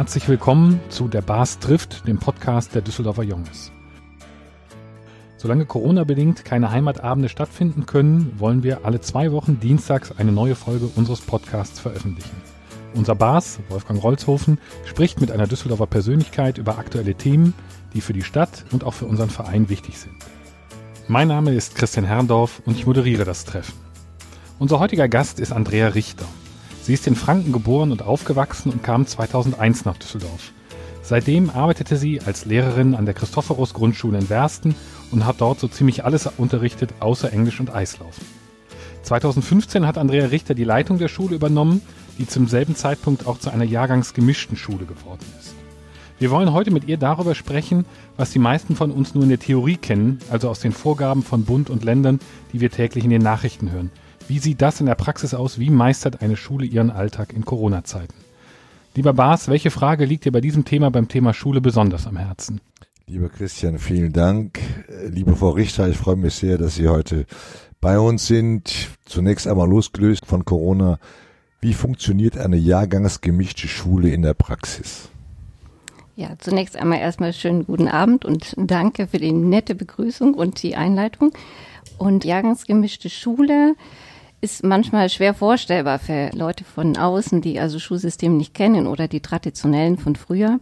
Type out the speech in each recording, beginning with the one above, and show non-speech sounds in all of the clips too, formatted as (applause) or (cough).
Herzlich willkommen zu Der Bars trifft, dem Podcast der Düsseldorfer Junges. Solange Corona-bedingt keine Heimatabende stattfinden können, wollen wir alle zwei Wochen dienstags eine neue Folge unseres Podcasts veröffentlichen. Unser Bars, Wolfgang Rolzhofen, spricht mit einer Düsseldorfer Persönlichkeit über aktuelle Themen, die für die Stadt und auch für unseren Verein wichtig sind. Mein Name ist Christian Herrndorf und ich moderiere das Treffen. Unser heutiger Gast ist Andrea Richter. Sie ist in Franken geboren und aufgewachsen und kam 2001 nach Düsseldorf. Seitdem arbeitete sie als Lehrerin an der Christophorus Grundschule in Wersten und hat dort so ziemlich alles unterrichtet, außer Englisch und Eislaufen. 2015 hat Andrea Richter die Leitung der Schule übernommen, die zum selben Zeitpunkt auch zu einer jahrgangsgemischten Schule geworden ist. Wir wollen heute mit ihr darüber sprechen, was die meisten von uns nur in der Theorie kennen, also aus den Vorgaben von Bund und Ländern, die wir täglich in den Nachrichten hören, wie sieht das in der Praxis aus? Wie meistert eine Schule ihren Alltag in Corona-Zeiten? Lieber Bas, welche Frage liegt dir bei diesem Thema beim Thema Schule besonders am Herzen? Lieber Christian, vielen Dank. Liebe Frau Richter, ich freue mich sehr, dass Sie heute bei uns sind. Zunächst einmal losgelöst von Corona. Wie funktioniert eine jahrgangsgemischte Schule in der Praxis? Ja, zunächst einmal erstmal schönen guten Abend und danke für die nette Begrüßung und die Einleitung. Und jahrgangsgemischte Schule ist manchmal schwer vorstellbar für Leute von außen, die also Schulsystem nicht kennen oder die traditionellen von früher.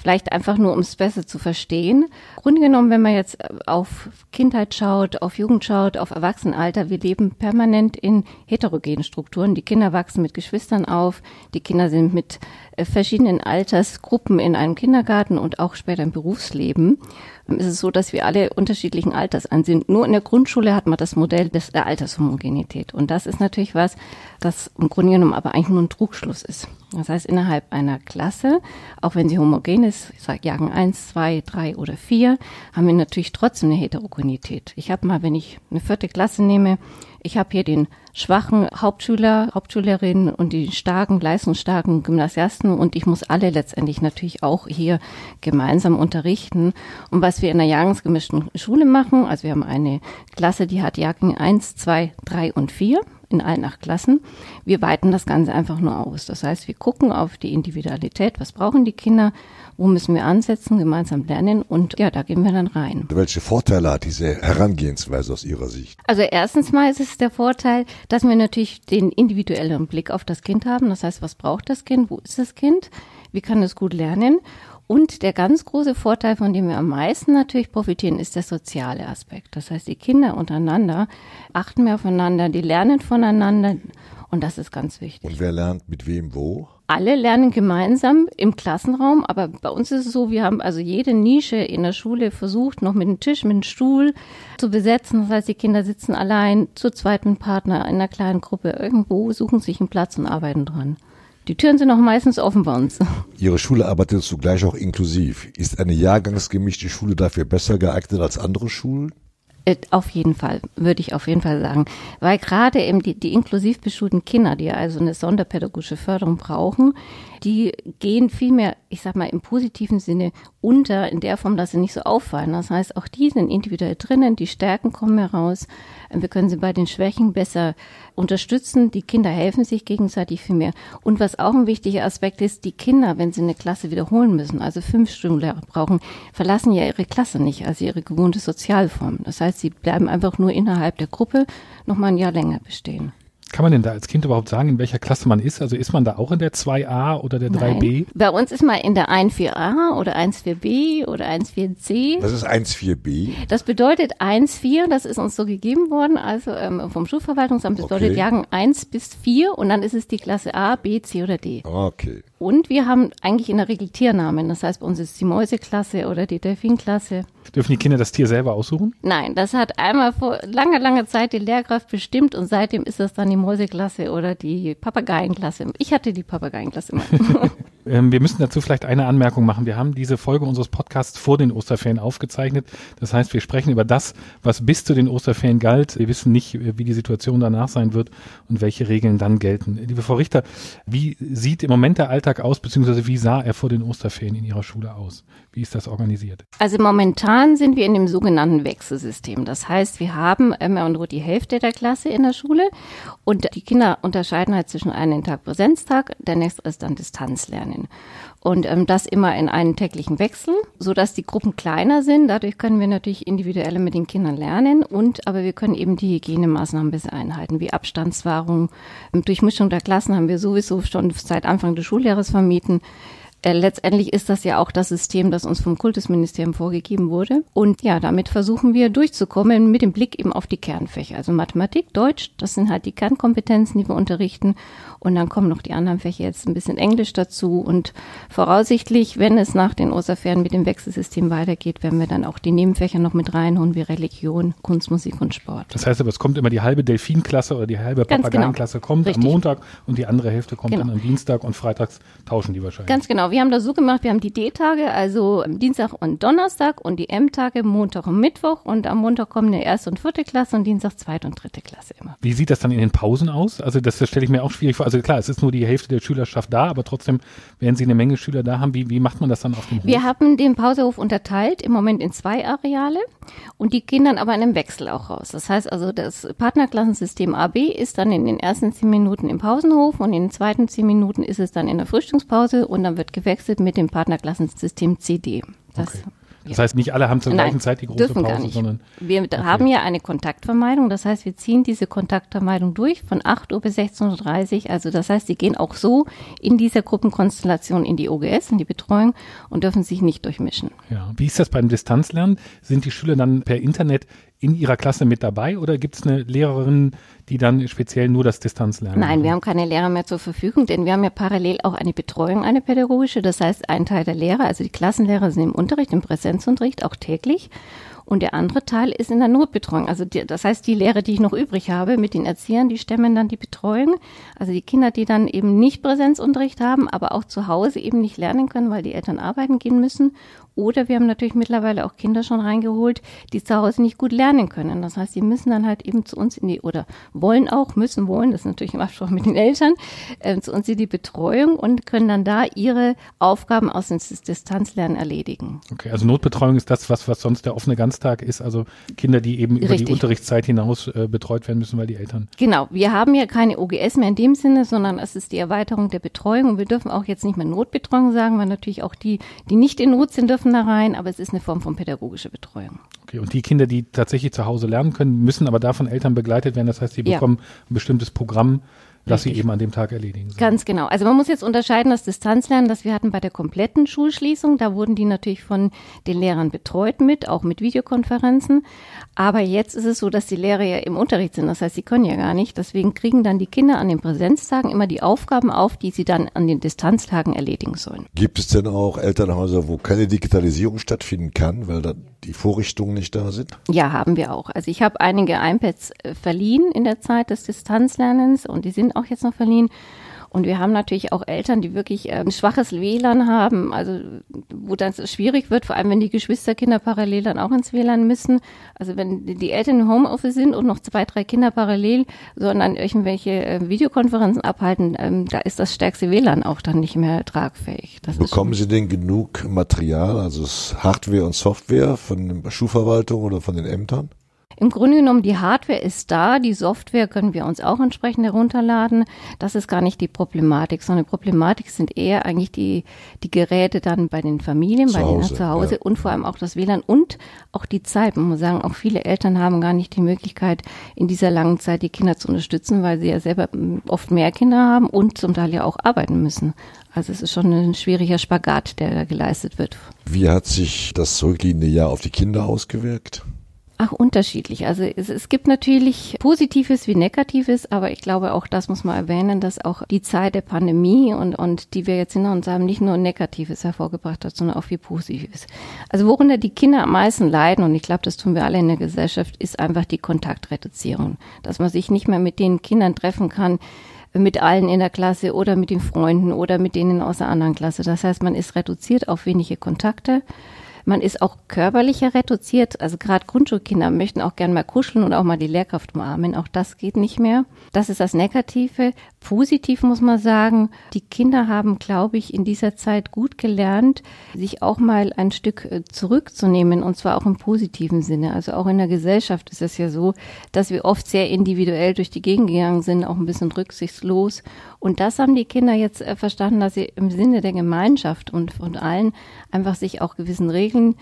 Vielleicht einfach nur, um es besser zu verstehen. Grunde genommen, wenn man jetzt auf Kindheit schaut, auf Jugend schaut, auf Erwachsenenalter, wir leben permanent in heterogenen Strukturen. Die Kinder wachsen mit Geschwistern auf, die Kinder sind mit verschiedenen Altersgruppen in einem Kindergarten und auch später im Berufsleben ist es so, dass wir alle unterschiedlichen Alters an sind. Nur in der Grundschule hat man das Modell des, der Altershomogenität. Und das ist natürlich was, das im Grunde genommen aber eigentlich nur ein Trugschluss ist. Das heißt, innerhalb einer Klasse, auch wenn sie homogen ist, ich sage Jagen eins, zwei, drei oder vier, haben wir natürlich trotzdem eine Heterogenität. Ich habe mal, wenn ich eine vierte Klasse nehme, ich habe hier den schwachen Hauptschüler, Hauptschülerin und die starken, leistungsstarken Gymnasiasten und ich muss alle letztendlich natürlich auch hier gemeinsam unterrichten. Und was wir in der jahrgangsgemischten Schule machen, also wir haben eine Klasse, die hat Jahrgang eins, zwei, drei und vier in allen acht Klassen. Wir weiten das Ganze einfach nur aus. Das heißt, wir gucken auf die Individualität, was brauchen die Kinder, wo müssen wir ansetzen, gemeinsam lernen und ja, da gehen wir dann rein. Welche Vorteile hat diese Herangehensweise aus Ihrer Sicht? Also erstens mal ist es der Vorteil, dass wir natürlich den individuellen Blick auf das Kind haben. Das heißt, was braucht das Kind? Wo ist das Kind? Wie kann es gut lernen? Und der ganz große Vorteil, von dem wir am meisten natürlich profitieren, ist der soziale Aspekt. Das heißt, die Kinder untereinander achten mehr aufeinander, die lernen voneinander und das ist ganz wichtig. Und wer lernt mit wem wo? Alle lernen gemeinsam im Klassenraum, aber bei uns ist es so, wir haben also jede Nische in der Schule versucht, noch mit einem Tisch, mit einem Stuhl zu besetzen. Das heißt, die Kinder sitzen allein, zu zweit mit Partner in einer kleinen Gruppe irgendwo, suchen sich einen Platz und arbeiten dran. Die Türen sind auch meistens offen bei uns. Ihre Schule arbeitet zugleich auch inklusiv. Ist eine jahrgangsgemischte Schule dafür besser geeignet als andere Schulen? Äh, auf jeden Fall, würde ich auf jeden Fall sagen. Weil gerade eben die, die inklusiv beschulten Kinder, die also eine sonderpädagogische Förderung brauchen, die gehen vielmehr, ich sag mal, im positiven Sinne unter, in der Form, dass sie nicht so auffallen. Das heißt, auch die sind individuell drinnen, die Stärken kommen heraus. Wir können sie bei den Schwächen besser unterstützen. Die Kinder helfen sich gegenseitig viel mehr. Und was auch ein wichtiger Aspekt ist, die Kinder, wenn sie eine Klasse wiederholen müssen, also fünf Stundenlehrer brauchen, verlassen ja ihre Klasse nicht, also ihre gewohnte Sozialform. Das heißt, sie bleiben einfach nur innerhalb der Gruppe noch mal ein Jahr länger bestehen. Kann man denn da als Kind überhaupt sagen, in welcher Klasse man ist? Also ist man da auch in der 2a oder der 3b? Bei uns ist man in der 1-4a oder 1-4b oder 1-4c. Was ist 1-4b? Das bedeutet 1-4, das ist uns so gegeben worden, also ähm, vom Schulverwaltungsamt, das bedeutet okay. Jahrgang 1 bis 4 und dann ist es die Klasse A, B, C oder D. Okay. Und wir haben eigentlich in der Regel Tiernamen. Das heißt, bei uns ist die Mäuseklasse oder die Delfinklasse. Dürfen die Kinder das Tier selber aussuchen? Nein, das hat einmal vor langer, langer Zeit die Lehrkraft bestimmt und seitdem ist das dann die Mäuseklasse oder die Papageienklasse. Ich hatte die Papageienklasse immer. (laughs) Ähm, wir müssen dazu vielleicht eine Anmerkung machen. Wir haben diese Folge unseres Podcasts vor den Osterferien aufgezeichnet. Das heißt, wir sprechen über das, was bis zu den Osterferien galt. Wir wissen nicht, wie die Situation danach sein wird und welche Regeln dann gelten. Liebe Frau Richter, wie sieht im Moment der Alltag aus, beziehungsweise wie sah er vor den Osterferien in Ihrer Schule aus? Wie ist das organisiert? Also momentan sind wir in dem sogenannten Wechselsystem. Das heißt, wir haben immer nur die Hälfte der Klasse in der Schule und die Kinder unterscheiden halt zwischen einem Tag Präsenztag, der nächste ist dann Distanzlernen. Lernen. Und ähm, das immer in einen täglichen Wechsel, so dass die Gruppen kleiner sind. Dadurch können wir natürlich individuell mit den Kindern lernen und aber wir können eben die Hygienemaßnahmen besser einhalten, wie Abstandswahrung. Durchmischung der Klassen haben wir sowieso schon seit Anfang des Schuljahres vermieten. Äh, letztendlich ist das ja auch das System, das uns vom Kultusministerium vorgegeben wurde. Und ja, damit versuchen wir durchzukommen mit dem Blick eben auf die Kernfächer. Also Mathematik, Deutsch, das sind halt die Kernkompetenzen, die wir unterrichten. Und dann kommen noch die anderen Fächer jetzt ein bisschen Englisch dazu. Und voraussichtlich, wenn es nach den Osterferien mit dem Wechselsystem weitergeht, werden wir dann auch die Nebenfächer noch mit reinholen, wie Religion, Kunst, Musik und Sport. Das heißt aber, es kommt immer die halbe Delfinklasse oder die halbe genau. Papageienklasse genau. kommt Richtig. am Montag und die andere Hälfte kommt genau. dann am Dienstag und freitags tauschen die wahrscheinlich. Ganz genau. Wir haben das so gemacht, wir haben die D-Tage, also Dienstag und Donnerstag und die M-Tage Montag und Mittwoch und am Montag kommen eine erste und vierte Klasse und Dienstag zweite und dritte Klasse immer. Wie sieht das dann in den Pausen aus? Also das, das stelle ich mir auch schwierig vor. Also klar, es ist nur die Hälfte der Schülerschaft da, aber trotzdem werden Sie eine Menge Schüler da haben. Wie, wie macht man das dann auf dem Hof? Wir haben den Pausehof unterteilt, im Moment in zwei Areale und die gehen dann aber in einem Wechsel auch raus. Das heißt also, das Partnerklassensystem AB ist dann in den ersten zehn Minuten im Pausenhof und in den zweiten zehn Minuten ist es dann in der Frühstückspause und dann wird gewechselt mit dem Partnerklassensystem CD. Das okay. Das heißt, nicht alle haben zur Nein, gleichen Zeit die große Pause, sondern. Wir okay. haben ja eine Kontaktvermeidung. Das heißt, wir ziehen diese Kontaktvermeidung durch von 8 Uhr bis 16.30 Uhr. Also das heißt, sie gehen auch so in dieser Gruppenkonstellation in die OGS, in die Betreuung und dürfen sich nicht durchmischen. Ja. Wie ist das beim Distanzlernen? Sind die Schüler dann per Internet in ihrer Klasse mit dabei oder gibt es eine Lehrerin, die dann speziell nur das Distanzlernen Nein, machen? wir haben keine Lehrer mehr zur Verfügung, denn wir haben ja parallel auch eine Betreuung, eine pädagogische. Das heißt, ein Teil der Lehrer, also die Klassenlehrer sind im Unterricht, im Präsenzunterricht, auch täglich. Und der andere Teil ist in der Notbetreuung. Also die, das heißt, die Lehrer, die ich noch übrig habe mit den Erziehern, die stemmen dann die Betreuung. Also die Kinder, die dann eben nicht Präsenzunterricht haben, aber auch zu Hause eben nicht lernen können, weil die Eltern arbeiten gehen müssen. Oder wir haben natürlich mittlerweile auch Kinder schon reingeholt, die zu Hause nicht gut lernen können. Das heißt, die müssen dann halt eben zu uns in die, oder wollen auch, müssen wollen, das ist natürlich im Absprache mit den Eltern, äh, zu uns in die Betreuung und können dann da ihre Aufgaben aus dem Distanzlernen erledigen. Okay, also Notbetreuung ist das, was, was sonst der offene Ganztag ist, also Kinder, die eben über Richtig. die Unterrichtszeit hinaus äh, betreut werden müssen, weil die Eltern. Genau, wir haben ja keine OGS mehr in dem Sinne, sondern es ist die Erweiterung der Betreuung und wir dürfen auch jetzt nicht mehr Notbetreuung sagen, weil natürlich auch die, die nicht in Not sind, dürfen dürfen da rein, aber es ist eine Form von pädagogischer Betreuung. Okay, und die Kinder, die tatsächlich zu Hause lernen können, müssen aber davon Eltern begleitet werden. Das heißt, sie bekommen ja. ein bestimmtes Programm, das sie eben an dem Tag erledigen sollen. Ganz genau. Also man muss jetzt unterscheiden das Distanzlernen, das wir hatten bei der kompletten Schulschließung. Da wurden die natürlich von den Lehrern betreut mit, auch mit Videokonferenzen. Aber jetzt ist es so, dass die Lehrer ja im Unterricht sind. Das heißt, sie können ja gar nicht. Deswegen kriegen dann die Kinder an den Präsenztagen immer die Aufgaben auf, die sie dann an den Distanztagen erledigen sollen. Gibt es denn auch Elternhäuser, wo keine Digitalisierung stattfinden kann, weil da die Vorrichtungen nicht da sind? Ja, haben wir auch. Also ich habe einige iPads äh, verliehen in der Zeit des Distanzlernens und die sind auch jetzt noch verliehen. Und wir haben natürlich auch Eltern, die wirklich ähm, schwaches WLAN haben, also wo dann schwierig wird, vor allem wenn die Geschwisterkinder parallel dann auch ins WLAN müssen. Also wenn die Eltern im Homeoffice sind und noch zwei, drei Kinder parallel, sondern irgendwelche äh, Videokonferenzen abhalten, ähm, da ist das stärkste WLAN auch dann nicht mehr tragfähig. Das Bekommen Sie denn genug Material, also Hardware und Software von der Schulverwaltung oder von den Ämtern? Im Grunde genommen, die Hardware ist da, die Software können wir uns auch entsprechend herunterladen. Das ist gar nicht die Problematik, sondern die Problematik sind eher eigentlich die, die Geräte dann bei den Familien, zu bei Hause, denen zu Hause ja. und vor allem auch das WLAN und auch die Zeit. Man muss sagen, auch viele Eltern haben gar nicht die Möglichkeit, in dieser langen Zeit die Kinder zu unterstützen, weil sie ja selber hm, oft mehr Kinder haben und zum Teil ja auch arbeiten müssen. Also es ist schon ein schwieriger Spagat, der da geleistet wird. Wie hat sich das zurückliegende Jahr auf die Kinder ausgewirkt? Ach, unterschiedlich. Also es, es gibt natürlich Positives wie Negatives, aber ich glaube auch das muss man erwähnen, dass auch die Zeit der Pandemie und, und die wir jetzt hinter uns haben, nicht nur Negatives hervorgebracht hat, sondern auch viel Positives. Also worunter die Kinder am meisten leiden, und ich glaube, das tun wir alle in der Gesellschaft, ist einfach die Kontaktreduzierung. Dass man sich nicht mehr mit den Kindern treffen kann, mit allen in der Klasse oder mit den Freunden oder mit denen aus der anderen Klasse. Das heißt, man ist reduziert auf wenige Kontakte. Man ist auch körperlicher reduziert. Also gerade Grundschulkinder möchten auch gern mal kuscheln und auch mal die Lehrkraft umarmen. Auch das geht nicht mehr. Das ist das Negative. Positiv muss man sagen, die Kinder haben, glaube ich, in dieser Zeit gut gelernt, sich auch mal ein Stück äh, zurückzunehmen und zwar auch im positiven Sinne. Also auch in der Gesellschaft ist es ja so, dass wir oft sehr individuell durch die Gegend gegangen sind, auch ein bisschen rücksichtslos. Und das haben die Kinder jetzt äh, verstanden, dass sie im Sinne der Gemeinschaft und von allen einfach sich auch gewissen Regeln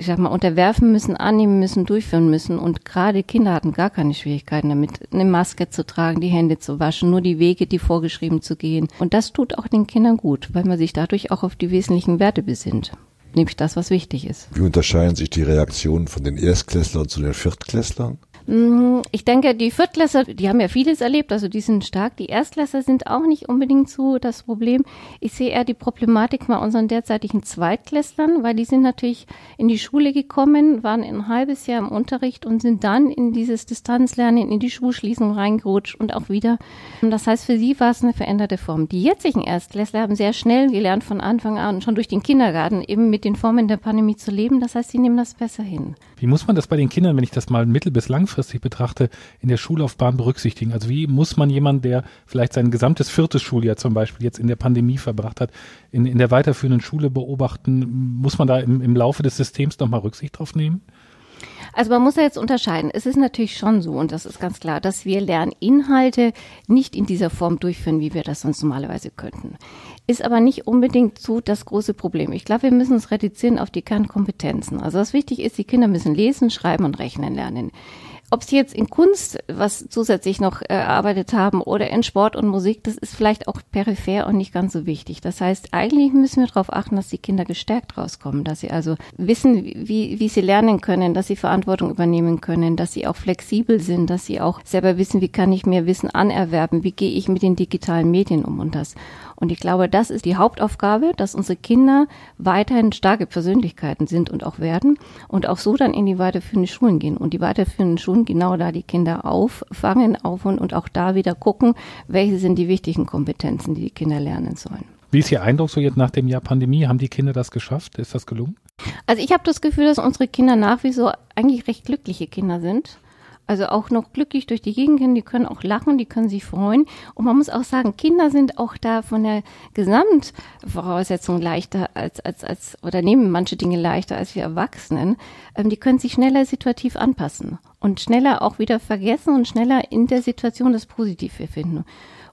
ich sag mal, unterwerfen müssen, annehmen müssen, durchführen müssen. Und gerade Kinder hatten gar keine Schwierigkeiten damit, eine Maske zu tragen, die Hände zu waschen, nur die Wege, die vorgeschrieben zu gehen. Und das tut auch den Kindern gut, weil man sich dadurch auch auf die wesentlichen Werte besinnt. Nämlich das, was wichtig ist. Wie unterscheiden sich die Reaktionen von den Erstklässlern zu den Viertklässlern? Mhm, ich denke, die Viertklässler, die haben ja vieles erlebt, also die sind stark. Die Erstklässler sind auch nicht unbedingt so das Problem. Ich sehe eher die Problematik bei unseren derzeitigen Zweitklässlern, weil die sind natürlich in die Schule gekommen, waren ein halbes Jahr im Unterricht und sind dann in dieses Distanzlernen, in die Schulschließung reingerutscht und auch wieder. Das heißt, für sie war es eine veränderte Form. Die jetzigen Erstklässler haben sehr schnell gelernt von Anfang an, schon durch den Kindergarten, eben mit den Formen der Pandemie zu leben. Das heißt, sie nehmen das besser hin. Wie muss man das bei den Kindern, wenn ich das mal mittel- bis langfristig langfristig betrachte, in der Schullaufbahn berücksichtigen? Also wie muss man jemand, der vielleicht sein gesamtes viertes Schuljahr zum Beispiel jetzt in der Pandemie verbracht hat, in, in der weiterführenden Schule beobachten? Muss man da im, im Laufe des Systems nochmal Rücksicht drauf nehmen? Also man muss ja jetzt unterscheiden. Es ist natürlich schon so, und das ist ganz klar, dass wir Lerninhalte nicht in dieser Form durchführen, wie wir das sonst normalerweise könnten. Ist aber nicht unbedingt so das große Problem. Ich glaube, wir müssen es reduzieren auf die Kernkompetenzen. Also was wichtig ist, die Kinder müssen lesen, schreiben und rechnen lernen. Ob sie jetzt in Kunst was zusätzlich noch erarbeitet haben oder in Sport und Musik, das ist vielleicht auch peripher und nicht ganz so wichtig. Das heißt, eigentlich müssen wir darauf achten, dass die Kinder gestärkt rauskommen, dass sie also wissen, wie, wie sie lernen können, dass sie Verantwortung übernehmen können, dass sie auch flexibel sind, dass sie auch selber wissen, wie kann ich mir Wissen anerwerben, wie gehe ich mit den digitalen Medien um und das. Und ich glaube, das ist die Hauptaufgabe, dass unsere Kinder weiterhin starke Persönlichkeiten sind und auch werden und auch so dann in die weiterführenden Schulen gehen. Und die weiterführenden Schulen genau da die Kinder auffangen, aufholen und auch da wieder gucken, welche sind die wichtigen Kompetenzen, die die Kinder lernen sollen. Wie ist Ihr Eindruck so jetzt nach dem Jahr Pandemie? Haben die Kinder das geschafft? Ist das gelungen? Also ich habe das Gefühl, dass unsere Kinder nach wie vor eigentlich recht glückliche Kinder sind also auch noch glücklich durch die Gegend gehen, die können auch lachen, die können sich freuen. Und man muss auch sagen, Kinder sind auch da von der Gesamtvoraussetzung leichter als, als, als, oder nehmen manche Dinge leichter als wir Erwachsenen. Ähm, die können sich schneller situativ anpassen und schneller auch wieder vergessen und schneller in der Situation das Positive finden.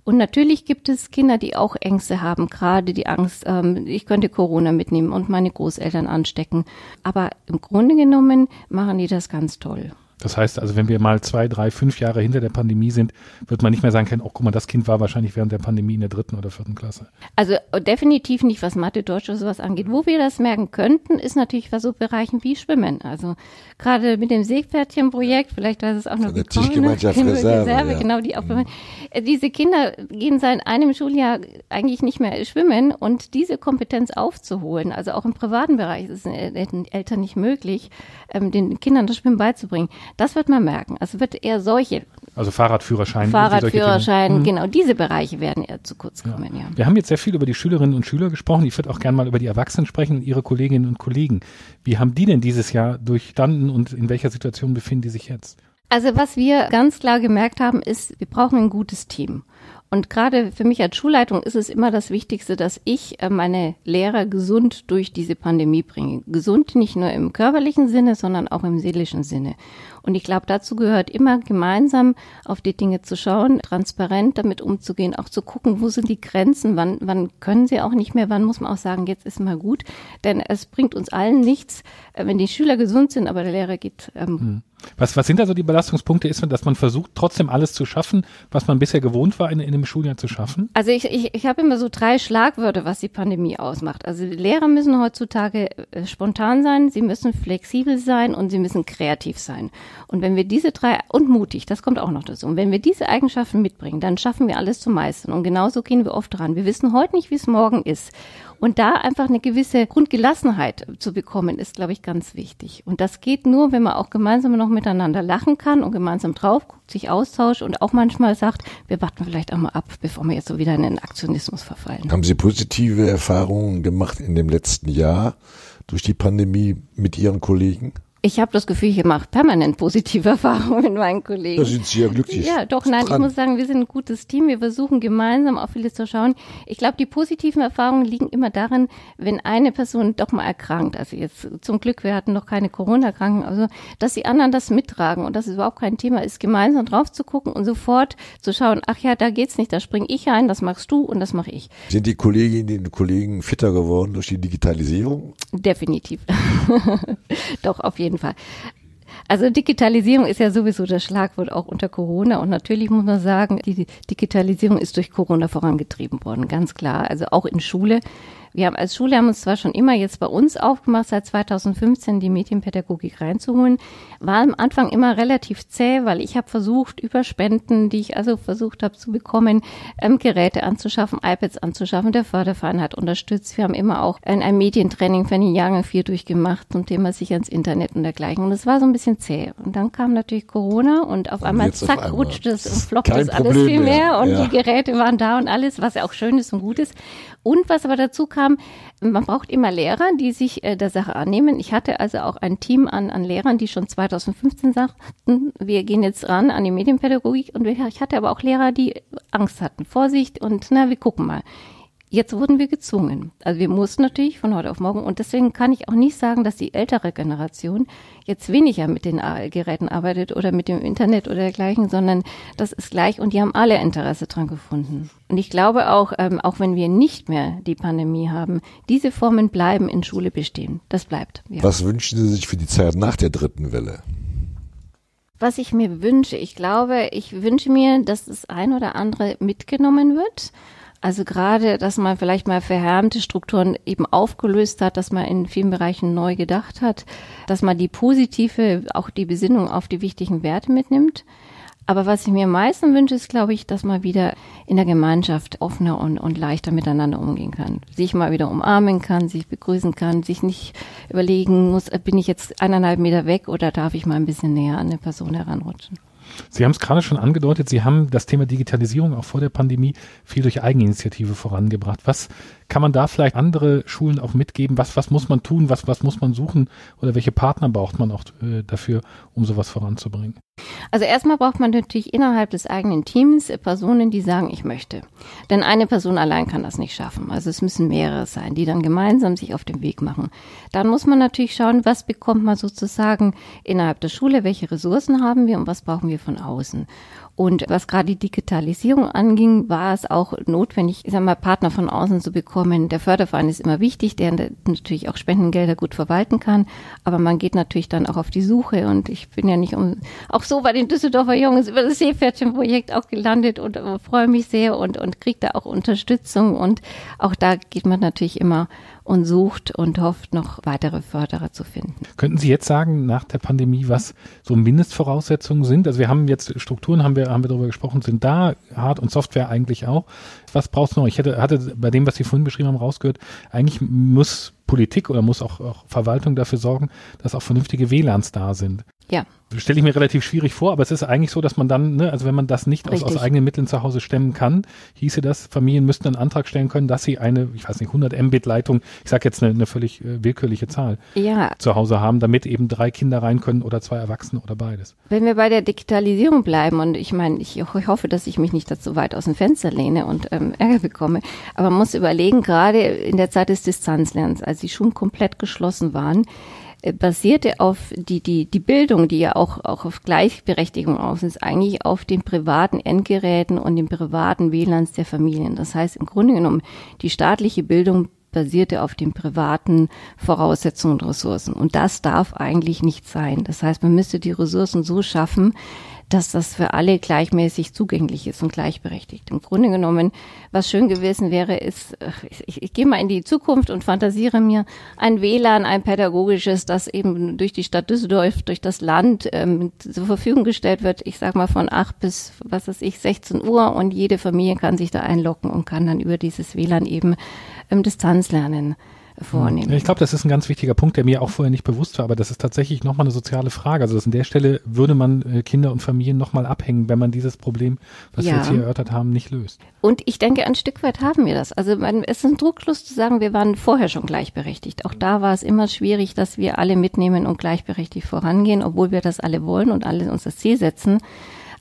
Und natürlich gibt es Kinder, die auch Ängste haben, gerade die Angst, ähm, ich könnte Corona mitnehmen und meine Großeltern anstecken. Aber im Grunde genommen machen die das ganz toll. Das heißt also, wenn wir mal zwei, drei, fünf Jahre hinter der Pandemie sind, wird man nicht mehr sagen können, oh guck mal, das Kind war wahrscheinlich während der Pandemie in der dritten oder vierten Klasse. Also definitiv nicht, was Mathe, Deutsch oder sowas angeht. Wo wir das merken könnten, ist natürlich bei so Bereichen wie Schwimmen. Also gerade mit dem Seepferdchenprojekt, vielleicht weiß es auch noch die Tischgemeinschaft (laughs) Reserve, Reserve ja. genau, die auch mhm. Diese Kinder gehen seit einem Schuljahr eigentlich nicht mehr schwimmen und diese Kompetenz aufzuholen, also auch im privaten Bereich ist es den Eltern nicht möglich, ähm, den Kindern das Schwimmen beizubringen. Das wird man merken. Es wird eher solche. Also Fahrradführerschein. Fahrradführerschein, mhm. genau. Diese Bereiche werden eher zu kurz kommen, ja. ja. Wir haben jetzt sehr viel über die Schülerinnen und Schüler gesprochen. Ich würde auch gerne mal über die Erwachsenen sprechen, Ihre Kolleginnen und Kollegen. Wie haben die denn dieses Jahr durchstanden und in welcher Situation befinden die sich jetzt? Also was wir ganz klar gemerkt haben, ist, wir brauchen ein gutes Team. Und gerade für mich als Schulleitung ist es immer das Wichtigste, dass ich äh, meine Lehrer gesund durch diese Pandemie bringe. Gesund nicht nur im körperlichen Sinne, sondern auch im seelischen Sinne. Und ich glaube, dazu gehört immer gemeinsam auf die Dinge zu schauen, transparent damit umzugehen, auch zu gucken, wo sind die Grenzen, wann, wann können sie auch nicht mehr, wann muss man auch sagen, jetzt ist mal gut. Denn es bringt uns allen nichts, äh, wenn die Schüler gesund sind, aber der Lehrer geht ähm, hm. Was, was sind da so die Belastungspunkte? Ist, dass man versucht, trotzdem alles zu schaffen, was man bisher gewohnt war, in, in einem Schuljahr zu schaffen? Also ich, ich, ich habe immer so drei Schlagwörter, was die Pandemie ausmacht. Also Lehrer müssen heutzutage äh, spontan sein, sie müssen flexibel sein und sie müssen kreativ sein. Und wenn wir diese drei, und mutig, das kommt auch noch dazu. Und wenn wir diese Eigenschaften mitbringen, dann schaffen wir alles zu meistern. Und genauso gehen wir oft dran. Wir wissen heute nicht, wie es morgen ist. Und da einfach eine gewisse Grundgelassenheit zu bekommen, ist, glaube ich, ganz wichtig. Und das geht nur, wenn man auch gemeinsam noch miteinander lachen kann und gemeinsam drauf guckt, sich austauscht und auch manchmal sagt, wir warten vielleicht auch mal ab, bevor wir jetzt so wieder in den Aktionismus verfallen. Haben Sie positive Erfahrungen gemacht in dem letzten Jahr durch die Pandemie mit Ihren Kollegen? Ich habe das Gefühl, ich mache permanent positive (laughs) Erfahrungen mit meinen Kollegen. Da sind Sie ja glücklich. Ja, doch, nein, dran. ich muss sagen, wir sind ein gutes Team. Wir versuchen gemeinsam auf vieles zu schauen. Ich glaube, die positiven Erfahrungen liegen immer darin, wenn eine Person doch mal erkrankt. Also jetzt zum Glück, wir hatten noch keine Corona-Kranken, also dass die anderen das mittragen und dass es überhaupt kein Thema ist, gemeinsam drauf zu gucken und sofort zu schauen, ach ja, da geht's nicht, da springe ich ein, das machst du und das mache ich. Sind die Kolleginnen und Kollegen fitter geworden durch die Digitalisierung? Definitiv. (laughs) doch, auf jeden jeden Fall. Also Digitalisierung ist ja sowieso das Schlagwort auch unter Corona und natürlich muss man sagen, die Digitalisierung ist durch Corona vorangetrieben worden, ganz klar. Also auch in Schule wir haben als Schule haben uns zwar schon immer jetzt bei uns aufgemacht, seit 2015 die Medienpädagogik reinzuholen, war am Anfang immer relativ zäh, weil ich habe versucht, über Spenden, die ich also versucht habe zu bekommen, ähm, Geräte anzuschaffen, iPads anzuschaffen. Der Förderverein hat unterstützt. Wir haben immer auch ein, ein Medientraining für den Jahrgang 4 durchgemacht zum Thema sich ans Internet und dergleichen. Und es war so ein bisschen zäh. Und dann kam natürlich Corona und auf einmal zack, einmal. rutscht es und floppt es alles viel mehr, mehr. und ja. die Geräte waren da und alles, was ja auch schön ist und gut ist. Und was aber dazu kam, haben, man braucht immer Lehrer, die sich äh, der Sache annehmen. Ich hatte also auch ein Team an, an Lehrern, die schon 2015 sagten, wir gehen jetzt ran an die Medienpädagogik. Und ich hatte aber auch Lehrer, die Angst hatten, Vorsicht und na, wir gucken mal. Jetzt wurden wir gezwungen. Also wir mussten natürlich von heute auf morgen. Und deswegen kann ich auch nicht sagen, dass die ältere Generation jetzt weniger mit den Geräten arbeitet oder mit dem Internet oder dergleichen, sondern das ist gleich und die haben alle Interesse dran gefunden. Und ich glaube auch, ähm, auch wenn wir nicht mehr die Pandemie haben, diese Formen bleiben in Schule bestehen. Das bleibt. Ja. Was wünschen Sie sich für die Zeit nach der dritten Welle? Was ich mir wünsche, ich glaube, ich wünsche mir, dass das ein oder andere mitgenommen wird also gerade, dass man vielleicht mal verhärmte Strukturen eben aufgelöst hat, dass man in vielen Bereichen neu gedacht hat, dass man die positive, auch die Besinnung auf die wichtigen Werte mitnimmt. Aber was ich mir am meisten wünsche, ist, glaube ich, dass man wieder in der Gemeinschaft offener und, und leichter miteinander umgehen kann. Sich mal wieder umarmen kann, sich begrüßen kann, sich nicht überlegen muss, bin ich jetzt eineinhalb Meter weg oder darf ich mal ein bisschen näher an eine Person heranrutschen. Sie haben es gerade schon angedeutet, Sie haben das Thema Digitalisierung auch vor der Pandemie viel durch Eigeninitiative vorangebracht. Was kann man da vielleicht andere Schulen auch mitgeben? Was, was muss man tun? Was, was muss man suchen? Oder welche Partner braucht man auch äh, dafür, um sowas voranzubringen? Also erstmal braucht man natürlich innerhalb des eigenen Teams Personen, die sagen, ich möchte. Denn eine Person allein kann das nicht schaffen. Also es müssen mehrere sein, die dann gemeinsam sich auf den Weg machen. Dann muss man natürlich schauen, was bekommt man sozusagen innerhalb der Schule, welche Ressourcen haben wir und was brauchen wir von außen. Und was gerade die Digitalisierung anging, war es auch notwendig, ich sag mal, Partner von außen zu bekommen. Der Förderverein ist immer wichtig, der natürlich auch Spendengelder gut verwalten kann. Aber man geht natürlich dann auch auf die Suche. Und ich bin ja nicht um, auch so bei den Düsseldorfer Jungs über das Seepferdchenprojekt auch gelandet und äh, freue mich sehr und, und kriege da auch Unterstützung. Und auch da geht man natürlich immer und sucht und hofft, noch weitere Förderer zu finden. Könnten Sie jetzt sagen, nach der Pandemie, was so Mindestvoraussetzungen sind? Also wir haben jetzt Strukturen, haben wir, haben wir darüber gesprochen, sind da, Hard- und Software eigentlich auch. Was brauchst du noch? Ich hätte, hatte bei dem, was Sie vorhin beschrieben haben, rausgehört, eigentlich muss Politik oder muss auch, auch Verwaltung dafür sorgen, dass auch vernünftige WLANs da sind. Ja. Stelle ich mir relativ schwierig vor, aber es ist eigentlich so, dass man dann, ne, also wenn man das nicht aus, aus, eigenen Mitteln zu Hause stemmen kann, hieße das, Familien müssten einen Antrag stellen können, dass sie eine, ich weiß nicht, 100 Mbit Leitung, ich sage jetzt eine, eine völlig äh, willkürliche Zahl, ja. zu Hause haben, damit eben drei Kinder rein können oder zwei Erwachsene oder beides. Wenn wir bei der Digitalisierung bleiben und ich meine, ich, ich hoffe, dass ich mich nicht dazu weit aus dem Fenster lehne und ähm, Ärger bekomme, aber man muss überlegen, gerade in der Zeit des Distanzlernens, als die Schulen komplett geschlossen waren, äh, basierte auf die, die, die Bildung, die ja auch, auch auf Gleichberechtigung aus ist, eigentlich auf den privaten Endgeräten und den privaten WLANs der Familien. Das heißt, im Grunde genommen, die staatliche Bildung basierte auf den privaten Voraussetzungen und Ressourcen. Und das darf eigentlich nicht sein. Das heißt, man müsste die Ressourcen so schaffen, dass das für alle gleichmäßig zugänglich ist und gleichberechtigt. Im Grunde genommen, was schön gewesen wäre, ist, ich, ich gehe mal in die Zukunft und fantasiere mir ein WLAN, ein pädagogisches, das eben durch die Stadt Düsseldorf, durch das Land ähm, zur Verfügung gestellt wird. Ich sage mal von acht bis, was weiß ich, 16 Uhr und jede Familie kann sich da einloggen und kann dann über dieses WLAN eben ähm, Distanzlernen vornehmen. Ich glaube, das ist ein ganz wichtiger Punkt, der mir auch vorher nicht bewusst war, aber das ist tatsächlich nochmal eine soziale Frage. Also an der Stelle würde man äh, Kinder und Familien nochmal abhängen, wenn man dieses Problem, was ja. wir jetzt hier erörtert haben, nicht löst. Und ich denke, ein Stück weit haben wir das. Also man, es ist ein Druckschluss zu sagen, wir waren vorher schon gleichberechtigt. Auch da war es immer schwierig, dass wir alle mitnehmen und gleichberechtigt vorangehen, obwohl wir das alle wollen und alle uns das Ziel setzen.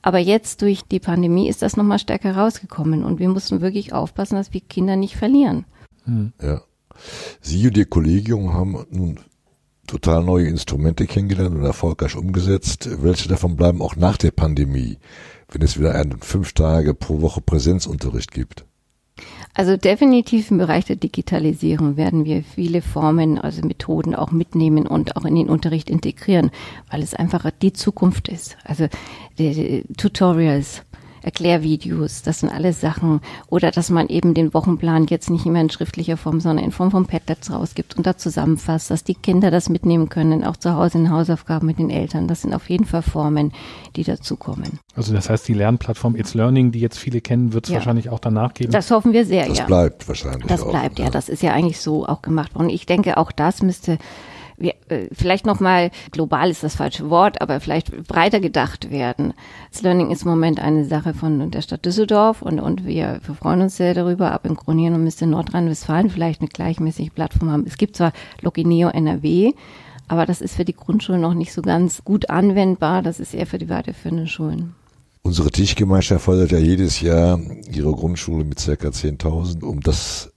Aber jetzt durch die Pandemie ist das nochmal stärker rausgekommen und wir mussten wirklich aufpassen, dass wir Kinder nicht verlieren. Hm. Ja. Sie und Ihr Kollegium haben nun total neue Instrumente kennengelernt und erfolgreich umgesetzt. Welche davon bleiben auch nach der Pandemie, wenn es wieder einen fünf Tage pro Woche Präsenzunterricht gibt? Also definitiv im Bereich der Digitalisierung werden wir viele Formen, also Methoden auch mitnehmen und auch in den Unterricht integrieren, weil es einfach die Zukunft ist. Also die, Tutorials, Erklärvideos, das sind alles Sachen. Oder dass man eben den Wochenplan jetzt nicht immer in schriftlicher Form, sondern in Form von Padlets rausgibt und da zusammenfasst, dass die Kinder das mitnehmen können, auch zu Hause in Hausaufgaben mit den Eltern. Das sind auf jeden Fall Formen, die dazukommen. Also das heißt, die Lernplattform It's Learning, die jetzt viele kennen, wird es ja. wahrscheinlich auch danach geben. Das hoffen wir sehr, das ja. Das bleibt wahrscheinlich. Das auch, bleibt, ja. ja. Das ist ja eigentlich so auch gemacht worden. Ich denke, auch das müsste wir, äh, vielleicht nochmal, global ist das falsche Wort, aber vielleicht breiter gedacht werden. Das Learning ist im Moment eine Sache von der Stadt Düsseldorf und, und wir, wir freuen uns sehr darüber, aber im Grunde genommen müsste Nordrhein-Westfalen vielleicht eine gleichmäßige Plattform haben. Es gibt zwar Logineo NRW, aber das ist für die Grundschulen noch nicht so ganz gut anwendbar. Das ist eher für die weiterführenden Schulen. Unsere Tischgemeinschaft fordert ja jedes Jahr ihre Grundschule mit circa 10.000, um das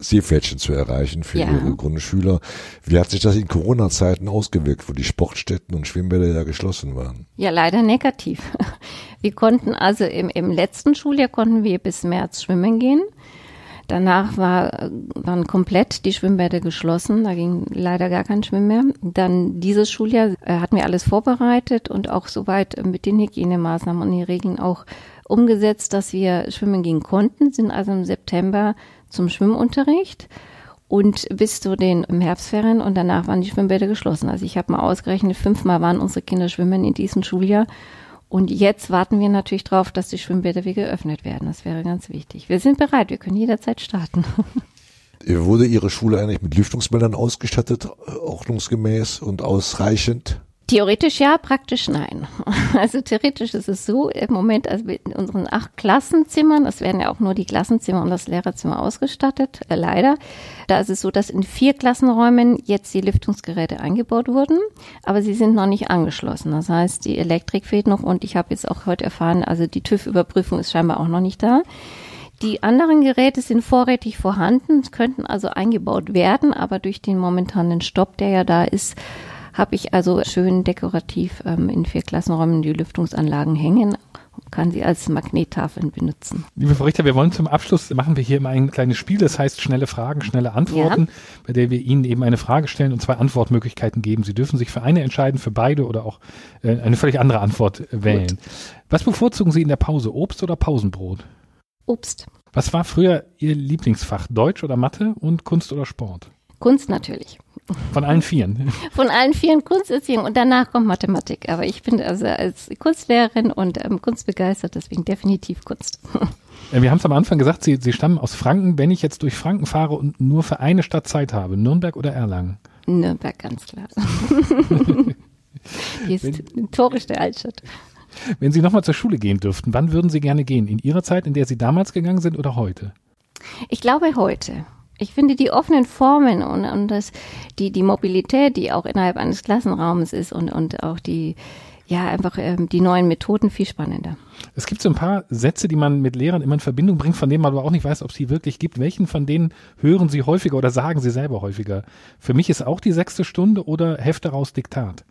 Seepferdchen zu erreichen für ja. ihre Grundschüler. Wie hat sich das in Corona-Zeiten ausgewirkt, wo die Sportstätten und Schwimmbäder ja geschlossen waren? Ja, leider negativ. (laughs) Wir konnten also im, im letzten Schuljahr konnten wir bis März schwimmen gehen. Danach war, waren komplett die Schwimmbäder geschlossen. Da ging leider gar kein Schwimmen mehr. Dann dieses Schuljahr äh, hatten wir alles vorbereitet und auch soweit mit den Hygienemaßnahmen und den Regeln auch umgesetzt, dass wir schwimmen gehen konnten, sind also im September zum Schwimmunterricht und bis zu den Herbstferien und danach waren die Schwimmbäder geschlossen. Also ich habe mal ausgerechnet, fünfmal waren unsere Kinder schwimmen in diesem Schuljahr. Und jetzt warten wir natürlich darauf, dass die Schwimmbäder wieder geöffnet werden. Das wäre ganz wichtig. Wir sind bereit, wir können jederzeit starten. (laughs) Wurde Ihre Schule eigentlich mit Lüftungsbändern ausgestattet, ordnungsgemäß und ausreichend? Theoretisch ja, praktisch nein. (laughs) Also theoretisch ist es so, im Moment also in unseren acht Klassenzimmern, das werden ja auch nur die Klassenzimmer und das Lehrerzimmer ausgestattet, äh, leider. Da ist es so, dass in vier Klassenräumen jetzt die Lüftungsgeräte eingebaut wurden, aber sie sind noch nicht angeschlossen. Das heißt, die Elektrik fehlt noch und ich habe jetzt auch heute erfahren, also die TÜV-Überprüfung ist scheinbar auch noch nicht da. Die anderen Geräte sind vorrätig vorhanden, könnten also eingebaut werden, aber durch den momentanen Stopp, der ja da ist, habe ich also schön dekorativ ähm, in vier Klassenräumen die Lüftungsanlagen hängen kann sie als Magnettafeln benutzen. Liebe Frau Richter, wir wollen zum Abschluss, machen wir hier immer ein kleines Spiel, das heißt schnelle Fragen, schnelle Antworten, ja. bei der wir Ihnen eben eine Frage stellen und zwei Antwortmöglichkeiten geben. Sie dürfen sich für eine entscheiden, für beide oder auch äh, eine völlig andere Antwort wählen. Gut. Was bevorzugen Sie in der Pause, Obst oder Pausenbrot? Obst. Was war früher Ihr Lieblingsfach, Deutsch oder Mathe und Kunst oder Sport? Kunst natürlich. Von allen Vieren? Von allen Vieren Kunsterziehung und danach kommt Mathematik. Aber ich bin also als Kunstlehrerin und ähm, kunstbegeistert, deswegen definitiv Kunst. Wir haben es am Anfang gesagt, Sie, Sie stammen aus Franken. Wenn ich jetzt durch Franken fahre und nur für eine Stadt Zeit habe, Nürnberg oder Erlangen? Nürnberg, ganz klar. (laughs) Die ist notorisch der Altstadt. Wenn Sie nochmal zur Schule gehen dürften, wann würden Sie gerne gehen? In Ihrer Zeit, in der Sie damals gegangen sind oder heute? Ich glaube heute. Ich finde die offenen Formen und, und das, die, die Mobilität, die auch innerhalb eines Klassenraumes ist und, und auch die, ja, einfach ähm, die neuen Methoden viel spannender. Es gibt so ein paar Sätze, die man mit Lehrern immer in Verbindung bringt, von denen man aber auch nicht weiß, ob es sie wirklich gibt. Welchen von denen hören Sie häufiger oder sagen Sie selber häufiger? Für mich ist auch die sechste Stunde oder Hefte raus Diktat.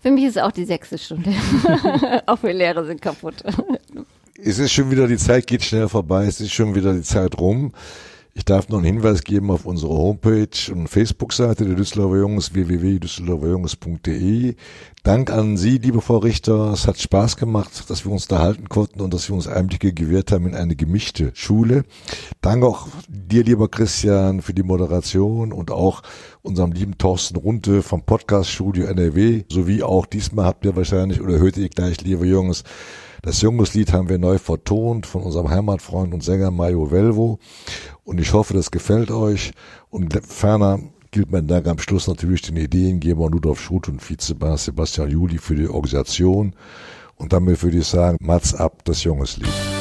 Für mich ist auch die sechste Stunde. (laughs) auch wir Lehrer sind kaputt. es ist schon wieder, die Zeit geht schnell vorbei, es ist schon wieder die Zeit rum. Ich darf noch einen Hinweis geben auf unsere Homepage und Facebook-Seite der Düsseldorfer Jungs, www.düsseldorferjungs.de. Dank an Sie, liebe Frau Richter. Es hat Spaß gemacht, dass wir uns da halten konnten und dass wir uns Einblicke gewährt haben in eine gemischte Schule. Danke auch dir, lieber Christian, für die Moderation und auch unserem lieben Thorsten Runte vom Podcast Studio NRW, sowie auch diesmal habt ihr wahrscheinlich oder hört ihr gleich, liebe Jungs, Das Junguslied haben wir neu vertont von unserem Heimatfreund und Sänger Mario Velvo. Und ich hoffe, das gefällt euch. Und ferner gilt mein Dank am Schluss natürlich den Ideengeber Rudolf Schut und Vizebass Sebastian Juli für die Organisation. Und damit würde ich sagen, Mats ab, das Junguslied.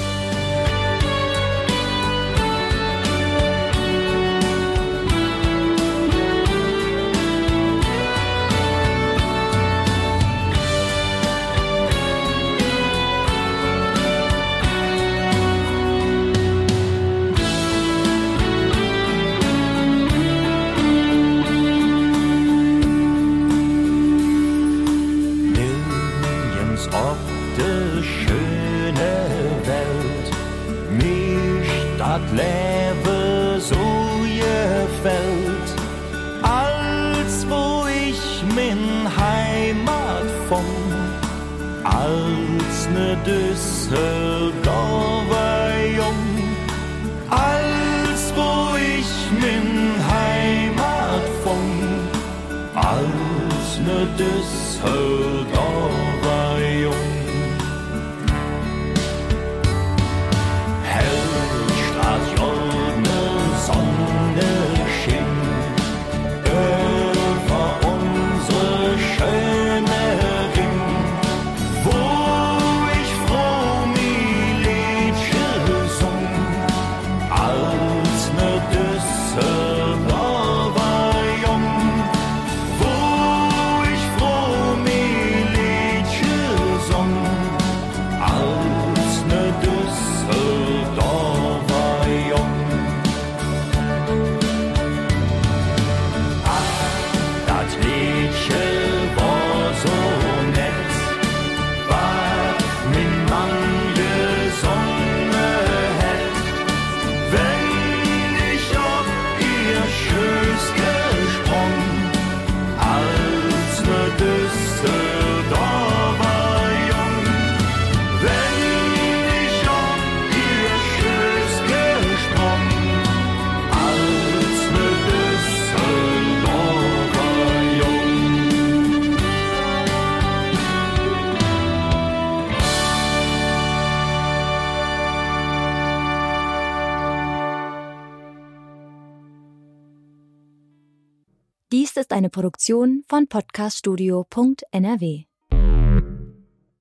Dies ist eine Produktion von podcaststudio.nrw.